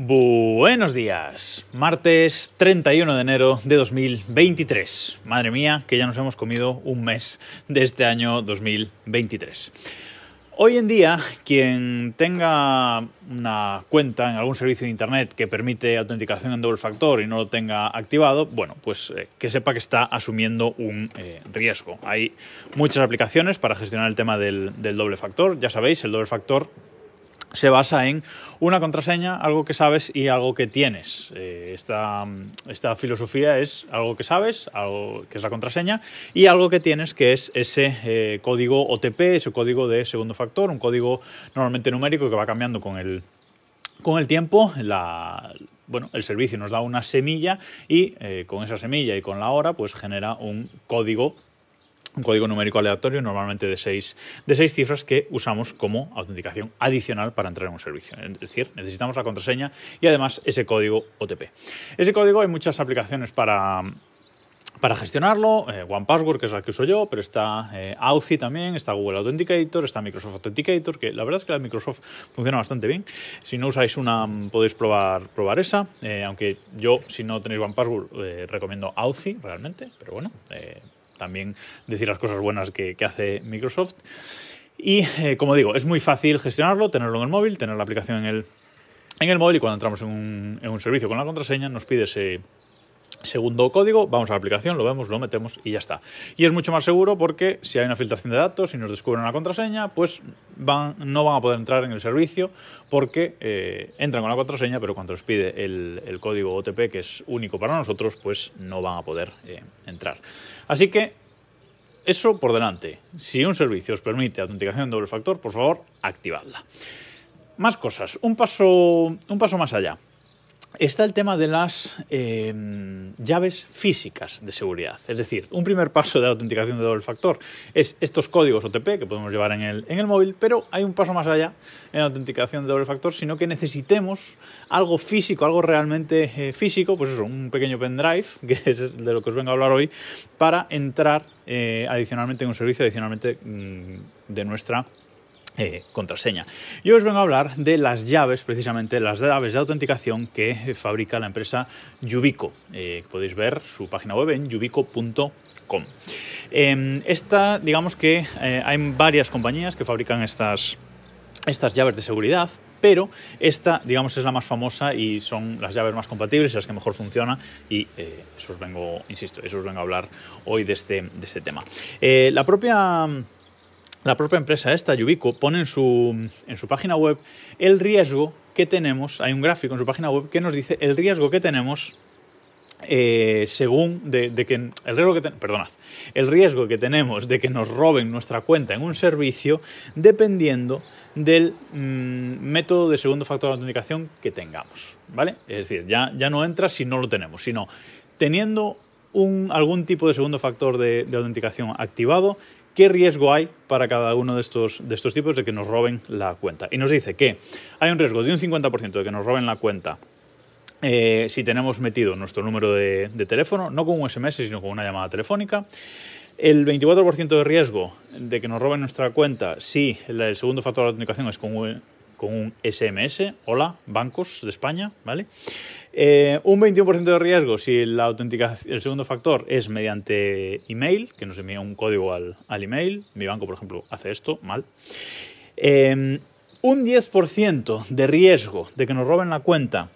Buenos días, martes 31 de enero de 2023. Madre mía, que ya nos hemos comido un mes de este año 2023. Hoy en día, quien tenga una cuenta en algún servicio de Internet que permite autenticación en doble factor y no lo tenga activado, bueno, pues eh, que sepa que está asumiendo un eh, riesgo. Hay muchas aplicaciones para gestionar el tema del, del doble factor. Ya sabéis, el doble factor se basa en una contraseña, algo que sabes y algo que tienes. Eh, esta, esta, filosofía es algo que sabes, algo que es la contraseña, y algo que tienes, que es ese eh, código OTP, ese código de segundo factor, un código normalmente numérico que va cambiando con el, con el tiempo. Bueno, el servicio nos da una semilla y eh, con esa semilla y con la hora, pues genera un código un código numérico aleatorio, normalmente de seis, de seis cifras, que usamos como autenticación adicional para entrar en un servicio. Es decir, necesitamos la contraseña y además ese código OTP. Ese código hay muchas aplicaciones para, para gestionarlo, eh, OnePassword, que es la que uso yo, pero está eh, Authy también, está Google Authenticator, está Microsoft Authenticator, que la verdad es que la de Microsoft funciona bastante bien. Si no usáis una, podéis probar, probar esa, eh, aunque yo, si no tenéis OnePassword, eh, recomiendo Authy realmente, pero bueno, también decir las cosas buenas que, hace Microsoft. Y eh, como digo, es muy fácil gestionarlo, tenerlo en el móvil, tener la aplicación en el, en el móvil y cuando entramos en un, en un servicio con la contraseña nos pide ese segundo código, vamos a la aplicación, lo vemos, lo metemos y ya está. Y es mucho más seguro porque si hay una filtración de datos y nos descubren una contraseña, pues no van a poder entrar en el servicio porque eh, entran con la contraseña, pero cuando les pide el, código OTP, que es único para nosotros, pues no van a poder eh, entrar. Así que eso por delante. Si un servicio os permite autenticación en doble factor, por favor, activadla. Más cosas, un paso, un paso más allá está el tema de las eh, llaves físicas de seguridad. Es decir, un primer paso de autenticación de doble factor es estos códigos OTP que podemos llevar en el, en el móvil, pero hay un paso más allá en la autenticación de doble factor, sino que necesitemos algo físico, algo realmente eh, físico, pues eso, un pequeño pendrive, que es de lo que os vengo a hablar hoy, para entrar eh, adicionalmente en un servicio, adicionalmente mmm, de nuestra eh, contraseña. Yo os vengo a hablar de las llaves, precisamente las llaves de autenticación que fabrica la empresa Yubico. Eh, podéis ver su página web en yubico.com. Eh, esta, digamos que eh, hay varias compañías que fabrican estas, estas llaves de seguridad, pero esta, digamos, es la más famosa y son las llaves más compatibles las que mejor funcionan y eso os vengo, insisto, eso os vengo a hablar hoy de este, de este tema. La propia la propia empresa esta, Yubico, pone en su, en su página web el riesgo que tenemos, hay un gráfico en su página web que nos dice el riesgo que tenemos eh, según de, que el riesgo que el riesgo que tenemos de que nos roben nuestra cuenta en un servicio dependiendo del mmm, método de segundo factor de autenticación que tengamos, ¿vale? Es decir, ya, ya no entra si no lo tenemos, sino teniendo un, algún tipo de segundo factor de autenticación activado, qué riesgo hay para cada uno de estos, de estos tipos de que nos roben la cuenta. Y nos dice que hay un riesgo de un 50% de que nos roben la cuenta eh, si tenemos metido nuestro número de, teléfono, no con un SMS, sino con una llamada telefónica. El 24% de riesgo de que nos roben nuestra cuenta si el segundo factor de autenticación es con un, con un SMS, hola, bancos de España, ¿vale? Eh, un 21% de riesgo si la autenticación, el segundo factor es mediante email, que nos envía un código al, email. Mi banco, por ejemplo, hace esto, mal. Eh, un 10% de riesgo de que nos roben la cuenta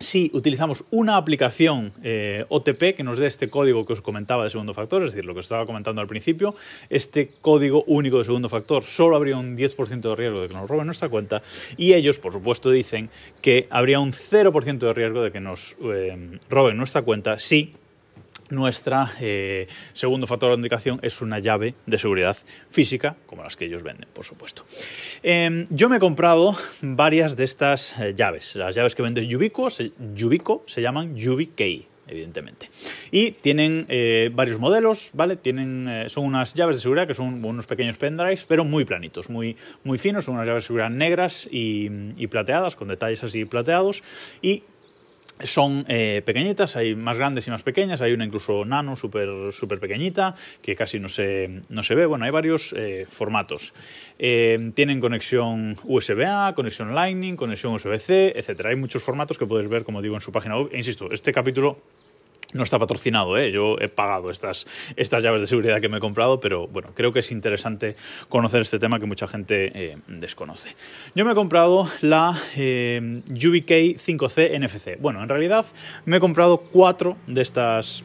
si utilizamos una aplicación eh, OTP que nos dé este código que os comentaba de segundo factor, es decir, lo que os estaba comentando al principio, este código único de segundo factor, solo habría un 10% de riesgo de que nos roben nuestra cuenta y ellos, por supuesto, dicen que habría un 0% de riesgo de que nos eh, roben nuestra cuenta si nuestra eh, segundo factor de autenticación es una llave de seguridad física, como las que ellos venden, por supuesto. Eh, yo me he comprado varias de estas eh, llaves. Las llaves que vende Yubico se, Yubico se llaman YubiKey evidentemente. Y tienen eh, varios modelos, ¿vale? Tienen, son unas llaves de seguridad que son unos pequeños pendrives, pero muy planitos, muy, muy finos, son unas llaves de seguridad negras y, plateadas, con detalles así plateados, son eh, pequeñitas, hay más grandes y más pequeñas, hay una incluso nano, súper super pequeñita, que casi no se, no se ve. Bueno, hay varios eh, formatos. Eh, tienen conexión USB-A, conexión Lightning, conexión USB-C, etc. Hay muchos formatos que puedes ver, como digo, en su página web. E insisto, este capítulo no está patrocinado, ¿eh? yo he pagado estas, estas llaves de seguridad que me he comprado, pero bueno, creo que es interesante conocer este tema que mucha gente eh, desconoce. Yo me he comprado la eh, UBK 5C NFC. Bueno, en realidad me he comprado cuatro de estas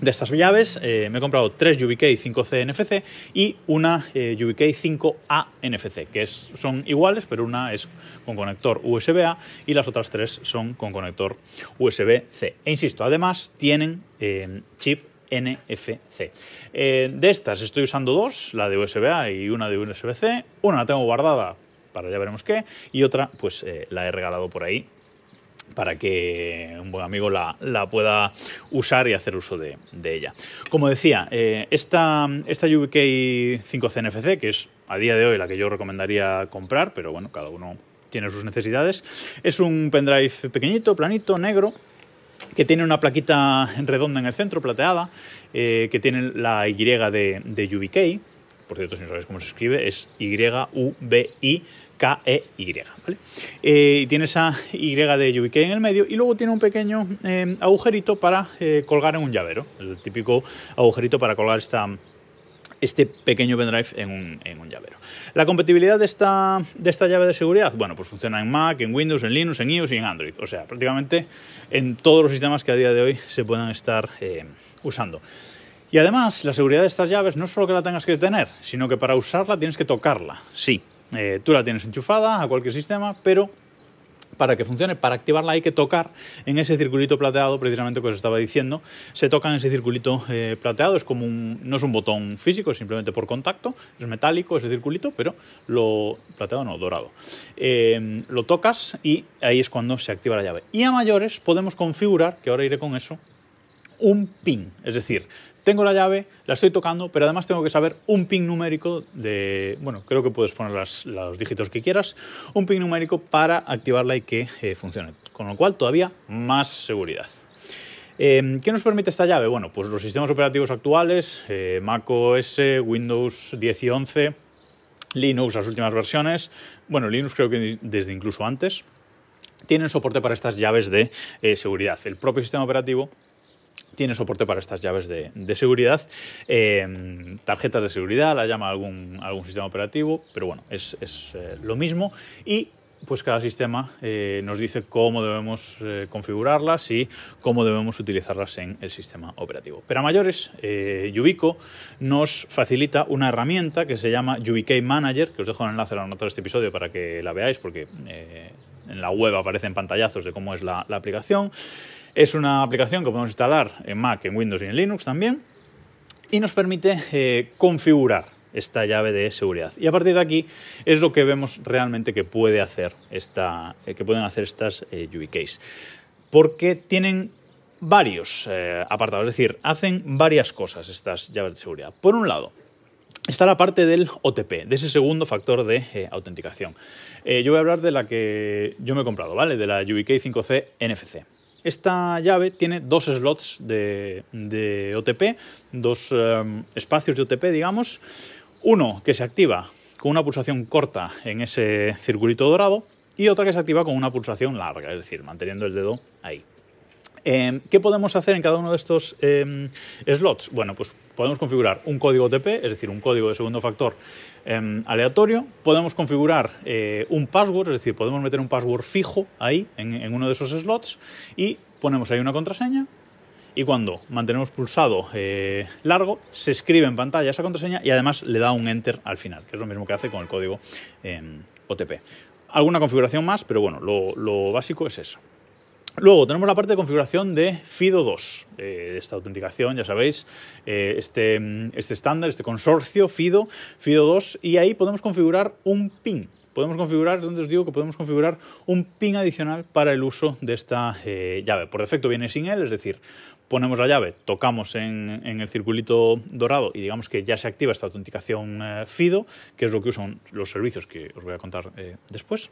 de estas llaves eh, me he comprado tres YubiKey 5C NFC y una eh, YubiKey 5A NFC, que es, son iguales, pero una es con conector USB-A y las otras tres son con conector USB-C. E insisto, además tienen eh, chip NFC. Eh, de estas estoy usando dos, la de USB-A y una de USB-C. Una la tengo guardada para ya veremos qué, y otra pues la he regalado por ahí para que un buen amigo la, pueda usar y hacer uso de, ella. Como decía, eh, esta, esta UBK 5C NFC, que es a día de hoy la que yo recomendaría comprar, pero bueno, cada uno tiene sus necesidades, es un pendrive pequeñito, planito, negro, que tiene una plaquita redonda en el centro, plateada, eh, que tiene la Y de, de UBK, por cierto, si no sabéis cómo se escribe, es Y-U-B-I K-E-Y. Eh, tiene esa Y de YubiK en el medio y luego tiene un pequeño eh, agujerito para eh, colgar en un llavero, el típico agujerito para colgar esta, este pequeño pendrive en un, en un, llavero. La compatibilidad de esta, de esta llave de seguridad, bueno, pues funciona en Mac, en Windows, en Linux, en iOS y en Android. O sea, prácticamente en todos los sistemas que a día de hoy se puedan estar usando. Y además, la seguridad de estas llaves no es solo que la tengas que tener, sino que para usarla tienes que tocarla. Sí, eh, tú la tienes enchufada a cualquier sistema, pero para que funcione, para activarla hay que tocar en ese circulito plateado, precisamente que os estaba diciendo. Se toca en ese circulito eh, plateado, es como un, no es un botón físico, es simplemente por contacto, es metálico ese circulito, pero lo plateado no, dorado. Eh, lo tocas y ahí es cuando se activa la llave. Y a mayores podemos configurar, que ahora iré con eso, un pin, es decir, tengo la llave, la estoy tocando, pero además tengo que saber un pin numérico de, bueno, creo que puedes poner los dígitos que quieras, un pin numérico para activarla y que eh, funcione. Con lo cual, todavía más seguridad. Em, ¿Qué nos permite esta llave? Bueno, pues los sistemas operativos actuales, eh, Mac OS, Windows 10 y 11, Linux, las últimas versiones, bueno, Linux creo que desde incluso antes, tienen soporte para estas llaves de eh, seguridad. El propio sistema operativo tiene soporte para estas llaves de, seguridad, eh, tarjetas de seguridad, la llama algún, algún sistema operativo, pero bueno, es, eh, lo mismo y pues cada sistema eh, nos dice cómo debemos configurarlas y cómo debemos utilizarlas en el sistema operativo. Pero a mayores, Yubico nos facilita una herramienta que se llama YubiKey Manager, que os dejo el enlace en la nota de este episodio para que la veáis, porque en la web aparecen pantallazos de cómo es la, la aplicación. Es una aplicación que podemos instalar en Mac, en Windows y en Linux también y nos permite eh, configurar esta llave de seguridad. Y a partir de aquí es lo que vemos realmente que puede hacer esta, eh, que pueden hacer estas eh. Porque tienen varios apartados, es decir, hacen varias cosas estas llaves de seguridad. Por un lado, está la parte del OTP, de ese segundo factor de autenticación. yo voy a hablar de la que yo me he comprado, ¿vale? De la UBK 5C NFC. Esta llave tiene dos slots de, OTP, dos em, espacios de OTP, digamos. Uno que se activa con una pulsación corta en ese circulito dorado y otra que se activa con una pulsación larga, es decir, manteniendo el dedo ahí. Em, ¿Qué podemos hacer en cada uno de estos em, slots? Bueno, pues podemos configurar un código OTP, es decir, un código de segundo factor em, aleatorio. Podemos configurar eh, un password, es decir, podemos meter un password fijo ahí, en, uno de esos slots, y ponemos ahí una contraseña. Y cuando mantenemos pulsado eh, largo, se escribe en pantalla esa contraseña y además le da un enter al final, que es lo mismo que hace con el código OTP. Alguna configuración más, pero bueno, lo básico es eso. Luego tenemos la parte de configuración de FIDO2, eh, esta autenticación, ya sabéis, eh, este, este estándar, este consorcio FIDO, FIDO2, y ahí podemos configurar un PIN. Podemos configurar, donde os digo que podemos configurar un PIN adicional para el uso de esta eh, llave. Por defecto viene sin él, es decir, ponemos la llave, tocamos en, el circulito dorado y digamos que ya se activa esta autenticación FIDO, que es lo que usan los servicios que os voy a contar después.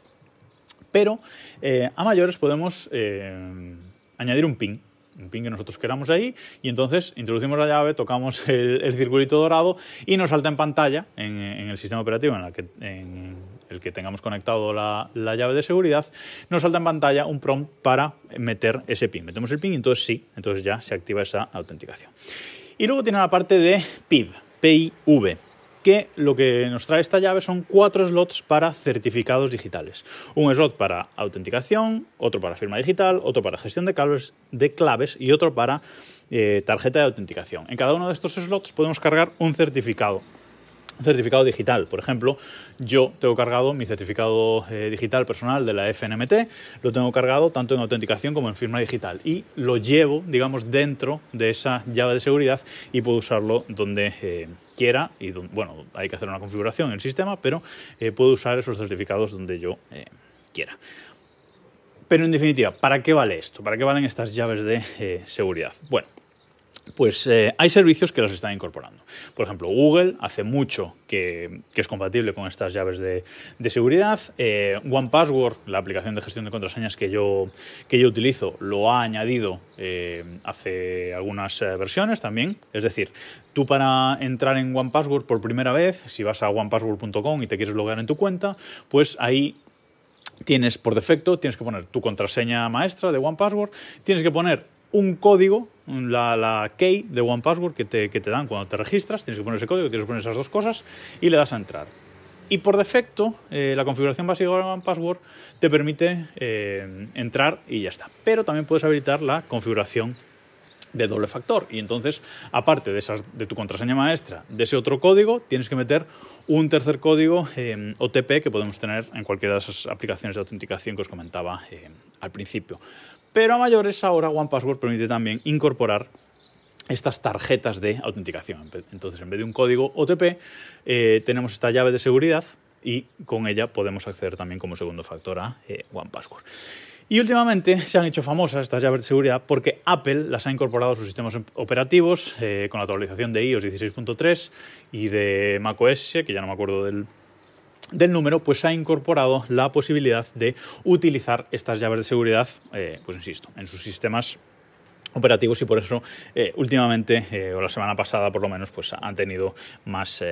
Pero eh, a mayores podemos eh, añadir un pin un pin que nosotros queramos ahí y entonces introducimos la llave, tocamos el, circulito dorado y nos salta en pantalla en, el sistema operativo en, el que tengamos conectado la, la, llave de seguridad, nos salta en pantalla un prompt para meter ese pin. Metemos el pin y entonces sí, entonces ya se activa esa autenticación. Y luego tiene la parte de PIV, PIV que lo que nos trae esta llave son cuatro slots para certificados digitales. Un slot para autenticación, otro para firma digital, otro para gestión de claves, de claves y otro para eh, tarjeta de autenticación. En cada uno de estos slots podemos cargar un certificado certificado digital. Por ejemplo, yo tengo cargado mi certificado eh, digital personal de la FNMT, lo tengo cargado tanto en autenticación como en firma digital y lo llevo, digamos, dentro de esa llave de seguridad y puedo usarlo donde eh, quiera y bueno, hay que hacer una configuración en el sistema, pero eh, puedo usar esos certificados donde yo quiera. Pero en definitiva, ¿para qué vale esto? ¿Para qué valen estas llaves de seguridad? Bueno, pues eh, hay servicios que las están incorporando. Por ejemplo, Google hace mucho que, es compatible con estas llaves de, seguridad. Eh, OnePassword, la aplicación de gestión de contraseñas que yo, que yo utilizo, lo ha añadido eh, hace algunas versiones también. Es decir, tú para entrar en OnePassword por primera vez, si vas a onepassword.com y te quieres logar en tu cuenta, pues ahí tienes por defecto, tienes que poner tu contraseña maestra de OnePassword, tienes que poner un código, la, key de OnePassword que te, que te dan cuando te registras, tienes que poner ese código, tienes que poner esas dos cosas y le das a entrar. Y por defecto, eh, la configuración básica de OnePassword te permite eh, entrar y ya está. Pero también puedes habilitar la configuración de doble factor. Y entonces, aparte de, esas, de tu contraseña maestra, de ese otro código, tienes que meter un tercer código eh, OTP que podemos tener en cualquiera de esas aplicaciones de autenticación que os comentaba al principio. Pero a mayores ahora OnePassword permite también incorporar estas tarjetas de autenticación. Entonces, en vez de un código OTP, eh, tenemos esta llave de seguridad y con ella podemos acceder también como segundo factor a eh, OnePassword. Y últimamente se han hecho famosas estas llaves de seguridad porque Apple las ha incorporado a sus sistemas operativos eh, con la actualización de iOS 16.3 y de macOS, que ya no me acuerdo del, del número, pues ha incorporado la posibilidad de utilizar estas llaves de seguridad, eh, pues insisto, en sus sistemas operativos y por eso eh, últimamente, eh, o la semana pasada por lo menos, pues han tenido más,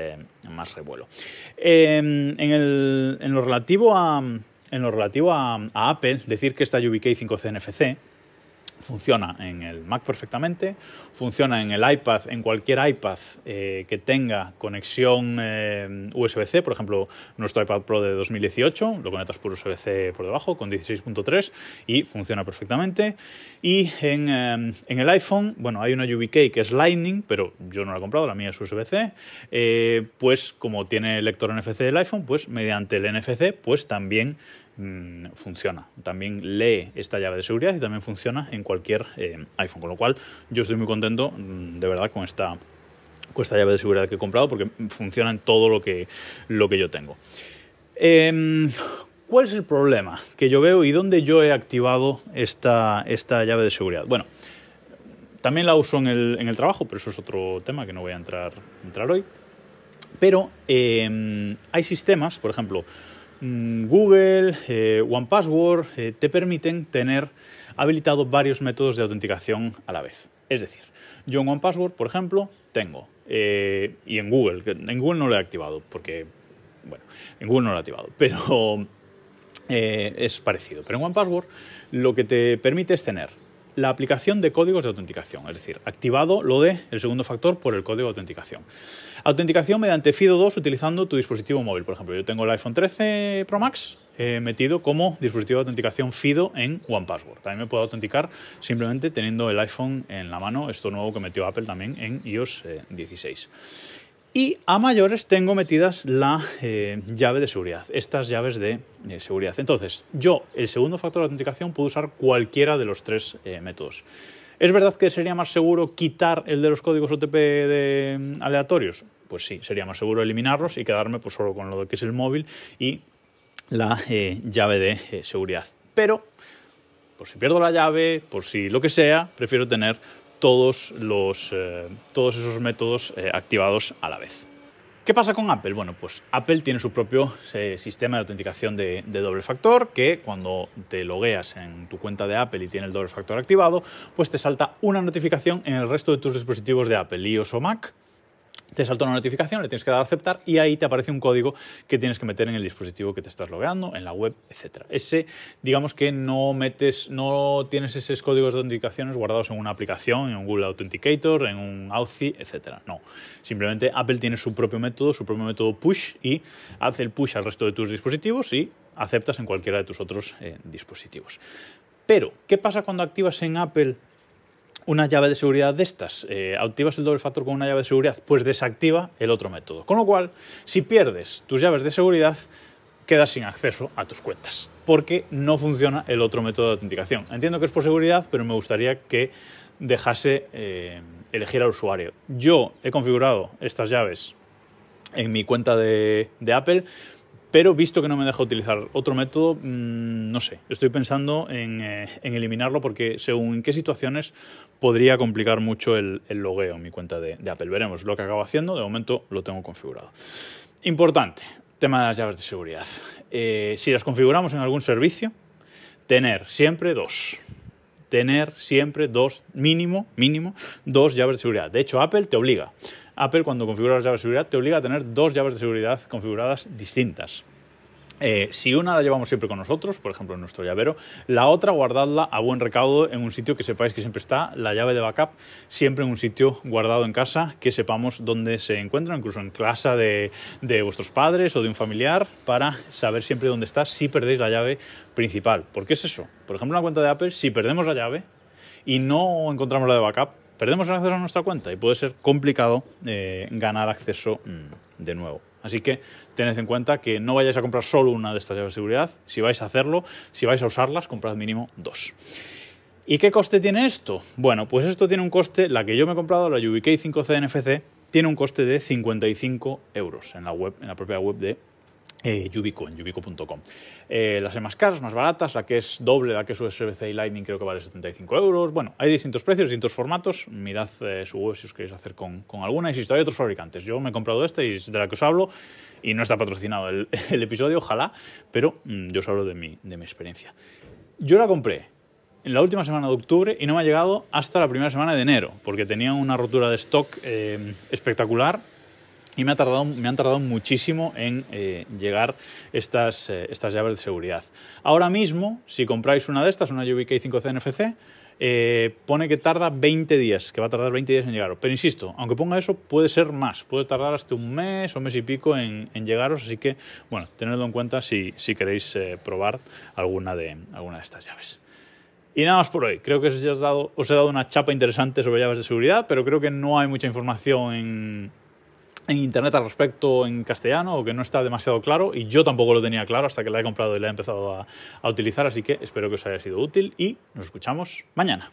más revuelo. Em, en, lo relativo a, en lo relativo a, a Apple, decir que esta YubiKey 5C NFC Funciona en el Mac perfectamente, funciona en el iPad, en cualquier iPad eh, que tenga conexión eh, USB-C, por ejemplo, nuestro iPad Pro de 2018, lo conectas por USB-C por debajo con 16.3 y funciona perfectamente. Y en, eh, en, el iPhone, bueno, hay una UBK que es Lightning, pero yo no la he comprado, la mía es USB-C, pues como tiene lector NFC del iPhone, pues mediante el NFC, pues también Mm, funciona. También lee esta llave de seguridad y también funciona en cualquier eh, iPhone. Con lo cual yo estoy muy contento mm, de verdad con esta, con esta llave de seguridad que he comprado porque funciona en todo lo que, lo que yo tengo. Em, ¿Cuál es el problema que yo veo y dónde yo he activado esta, esta llave de seguridad? Bueno, también la uso en el, en el, trabajo, pero eso es otro tema que no voy a entrar, entrar hoy. Pero em, hay sistemas, por ejemplo, Google, eh, OnePassword eh, te permiten tener habilitado varios métodos de autenticación a la vez. Es decir, yo en OnePassword, por ejemplo, tengo, eh, y en Google, en Google no lo he activado, porque, bueno, en Google no lo he activado, pero es parecido. Pero en OnePassword lo que te permite es tener la aplicación de códigos de autenticación, es decir, activado lo de el segundo factor por el código de autenticación. Autenticación mediante FIDO2 utilizando tu dispositivo móvil. Por ejemplo, yo tengo el iPhone 13 Pro Max eh, metido como dispositivo de autenticación FIDO en OnePassword. También me puedo autenticar simplemente teniendo el iPhone en la mano, esto nuevo que metió Apple también en iOS 16. Y a mayores tengo metidas la eh, llave de seguridad, estas llaves de eh, seguridad. Entonces, yo, el segundo factor de autenticación, puedo usar cualquiera de los tres eh, métodos. ¿Es verdad que sería más seguro quitar el de los códigos OTP mm, aleatorios? Pues sí, sería más seguro eliminarlos y quedarme pues, solo con lo que es el móvil y la llave de seguridad. Pero, por si pierdo la llave, por si lo que sea, prefiero tener todos, los, eh, todos esos métodos eh, activados a la vez. ¿Qué pasa con Apple? Bueno, pues Apple tiene su propio eh, sistema de autenticación de, de, doble factor que cuando te logueas en tu cuenta de Apple y tiene el doble factor activado, pues te salta una notificación en el resto de tus dispositivos de Apple, iOS o Mac, te salta una notificación, le tienes que dar a aceptar y ahí te aparece un código que tienes que meter en el dispositivo que te estás logueando, en la web, etc. Ese, digamos que no metes, no tienes esos códigos de autenticaciones guardados en una aplicación, en un Google Authenticator, en un Authy, etc. No, simplemente Apple tiene su propio método, su propio método push y hace el push al resto de tus dispositivos y aceptas en cualquiera de tus otros eh, dispositivos. Pero, ¿qué pasa cuando activas en Apple una llave de seguridad de estas, eh, activas el doble factor con una llave de seguridad, pues desactiva el otro método. Con lo cual, si pierdes tus llaves de seguridad, quedas sin acceso a tus cuentas, porque no funciona el otro método de autenticación. Entiendo que es por seguridad, pero me gustaría que dejase eh, elegir al usuario. Yo he configurado estas llaves en mi cuenta de, de Apple, pero visto que no me deja utilizar otro método, mmm, no sé, estoy pensando en, eh, en, eliminarlo porque según en qué situaciones podría complicar mucho el, el logueo en mi cuenta de, de, Apple. Veremos lo que acabo haciendo, de momento lo tengo configurado. Importante, tema de las llaves de seguridad. Eh, si las configuramos en algún servicio, tener siempre dos. Tener siempre dos, mínimo, mínimo, dos llaves de seguridad. De hecho, Apple te obliga Apple cuando configura las llaves de seguridad te obliga a tener dos llaves de seguridad configuradas distintas. Eh, si una la llevamos siempre con nosotros, por ejemplo en nuestro llavero, la otra guardadla a buen recaudo en un sitio que sepáis que siempre está, la llave de backup siempre en un sitio guardado en casa, que sepamos dónde se encuentra, incluso en casa de, de vuestros padres o de un familiar, para saber siempre dónde está si perdéis la llave principal. ¿Por qué es eso? Por ejemplo, en una cuenta de Apple, si perdemos la llave y no encontramos la de backup, perdemos el acceso a nuestra cuenta y puede ser complicado eh, ganar acceso mm, de nuevo. Así que tened en cuenta que no vayáis a comprar solo una de estas llaves de seguridad. Si vais a hacerlo, si vais a usarlas, comprad mínimo dos. ¿Y qué coste tiene esto? Bueno, pues esto tiene un coste, la que yo me he comprado, la UBK 5C NFC, tiene un coste de 55 euros en la, web, en la propia web de eh, Yubico, en yubico.com. Eh, las más caras, más baratas, la que es doble, la que es USB-C y Lightning creo que vale 75 euros. Bueno, hay distintos precios, distintos formatos. Mirad eh, su web si os queréis hacer con, con alguna. Insisto, hay otros fabricantes. Yo me he comprado este y es de la que os hablo y no está patrocinado el, el episodio, ojalá, pero mmm, yo os hablo de mi, de mi experiencia. Yo la compré en la última semana de octubre y no me ha llegado hasta la primera semana de enero, porque tenía una rotura de stock eh, espectacular y me, ha tardado, han tardado muchísimo en eh, llegar estas, eh, estas llaves de seguridad. Ahora mismo, si compráis una de estas, una UBK 5C NFC, eh, pone que tarda 20 días, que va a tardar 20 días en llegaros. Pero insisto, aunque ponga eso, puede ser más, puede tardar hasta un mes o mes y pico en, llegaros, así que, bueno, tenedlo en cuenta si, queréis probar alguna de, estas llaves. Y nada más por hoy. Creo que dado, os he dado una chapa interesante sobre llaves de seguridad, pero creo que no hay mucha información en, en internet al respecto en castellano o que no está demasiado claro y yo tampoco lo tenía claro hasta que la he comprado y la he empezado a, a utilizar, así que espero que os haya sido útil y nos escuchamos mañana.